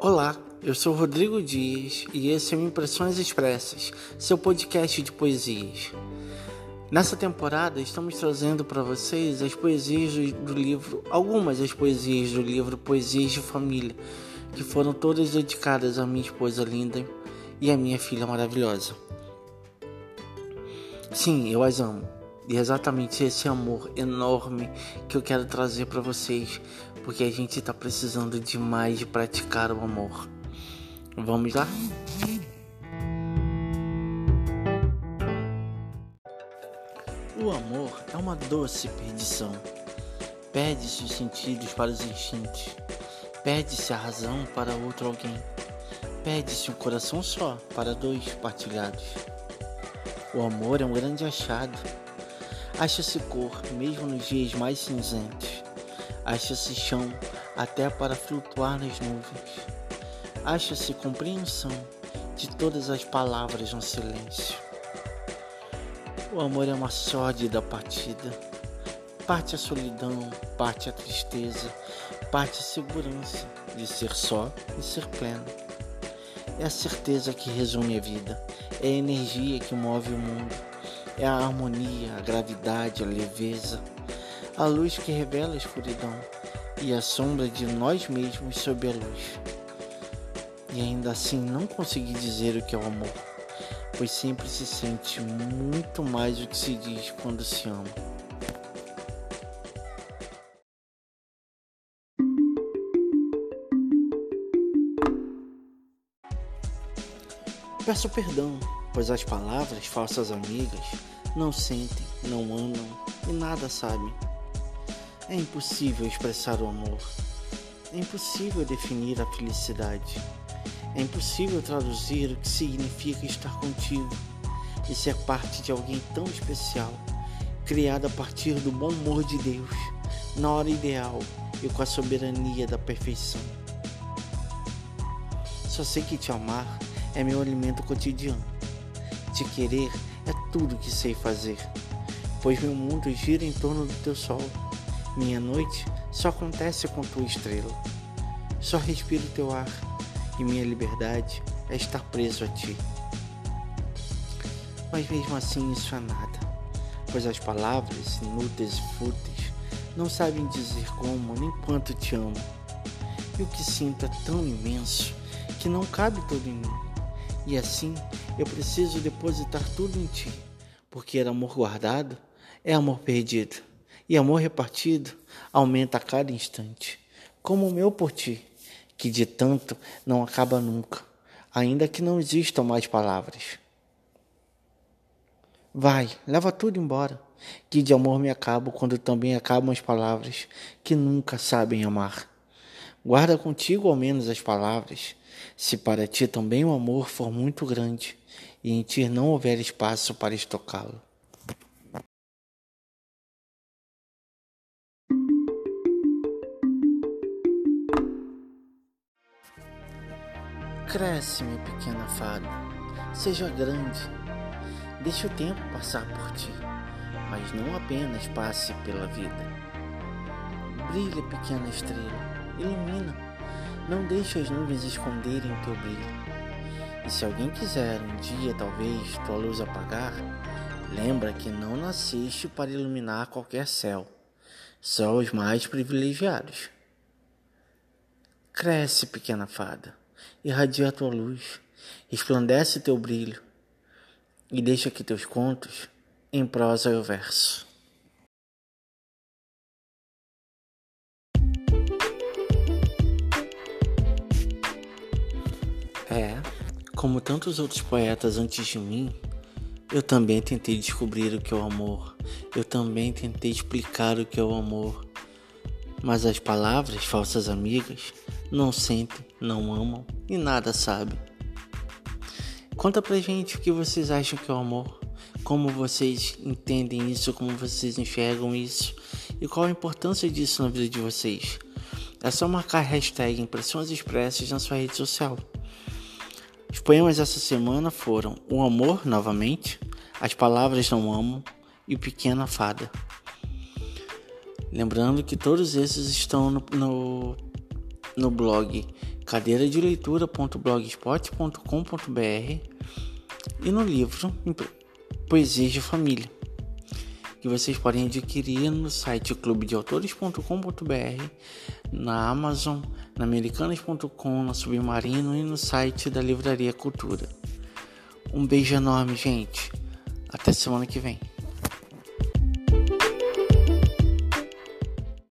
Olá, eu sou Rodrigo Dias e esse é o Impressões Expressas, seu podcast de poesias. Nessa temporada estamos trazendo para vocês as poesias do, do, livro, algumas das poesias do livro Poesias de Família, que foram todas dedicadas à minha esposa linda e à minha filha maravilhosa. Sim, eu as amo. E é exatamente esse amor enorme que eu quero trazer para vocês, porque a gente está precisando demais de praticar o amor. Vamos lá? O amor é uma doce perdição. Perde-se os sentidos para os instintos. Perde-se a razão para outro alguém. Perde-se um coração só para dois partilhados. O amor é um grande achado. Acha-se cor mesmo nos dias mais cinzentos. Acha-se chão até para flutuar nas nuvens. Acha-se compreensão de todas as palavras no silêncio. O amor é uma sórdida partida. Parte a solidão, parte a tristeza, parte a segurança de ser só e ser pleno. É a certeza que resume a vida, é a energia que move o mundo, é a harmonia, a gravidade, a leveza, a luz que revela a escuridão e a sombra de nós mesmos sob a luz. E ainda assim não consegui dizer o que é o amor pois sempre se sente muito mais do que se diz quando se ama. Peço perdão, pois as palavras falsas amigas não sentem, não amam e nada sabem. É impossível expressar o amor. É impossível definir a felicidade. É impossível traduzir o que significa estar contigo e ser parte de alguém tão especial, criado a partir do bom humor de Deus, na hora ideal e com a soberania da perfeição. Só sei que te amar é meu alimento cotidiano. Te querer é tudo que sei fazer, pois meu mundo gira em torno do teu sol. Minha noite só acontece com tua estrela. Só respiro teu ar e minha liberdade é estar preso a ti. Mas mesmo assim isso é nada, pois as palavras inúteis e fúteis não sabem dizer como nem quanto te amo. E o que sinto é tão imenso que não cabe todo em mim. E assim eu preciso depositar tudo em ti, porque amor guardado é amor perdido, e amor repartido aumenta a cada instante, como o meu por ti que de tanto não acaba nunca, ainda que não existam mais palavras. Vai, leva tudo embora, que de amor me acabo quando também acabam as palavras que nunca sabem amar. Guarda contigo ao menos as palavras, se para ti também o amor for muito grande e em ti não houver espaço para estocá-lo. Cresce, minha pequena fada, seja grande. Deixe o tempo passar por ti, mas não apenas passe pela vida. Brilha, pequena estrela, ilumina. Não deixe as nuvens esconderem o teu brilho. E se alguém quiser um dia, talvez, tua luz apagar, lembra que não nasceste para iluminar qualquer céu, só os mais privilegiados. Cresce, pequena fada irradia a tua luz, resplandece teu brilho e deixa que teus contos em prosa e verso. É, como tantos outros poetas antes de mim, eu também tentei descobrir o que é o amor. Eu também tentei explicar o que é o amor. Mas as palavras, falsas amigas, não sentem, não amam e nada sabem. Conta pra gente o que vocês acham que é o amor, como vocês entendem isso, como vocês enxergam isso e qual a importância disso na vida de vocês. É só marcar a hashtag Impressões Expressas na sua rede social. Os poemas essa semana foram O Amor, novamente, As Palavras Não Amam e O Pequena Fada. Lembrando que todos esses estão no, no, no blog cadeira de leitura.blogspot.com.br e no livro Poesias de Família, que vocês podem adquirir no site clubedeautores.com.br, na Amazon, na americanas.com, na Submarino e no site da Livraria Cultura. Um beijo enorme, gente. Até semana que vem.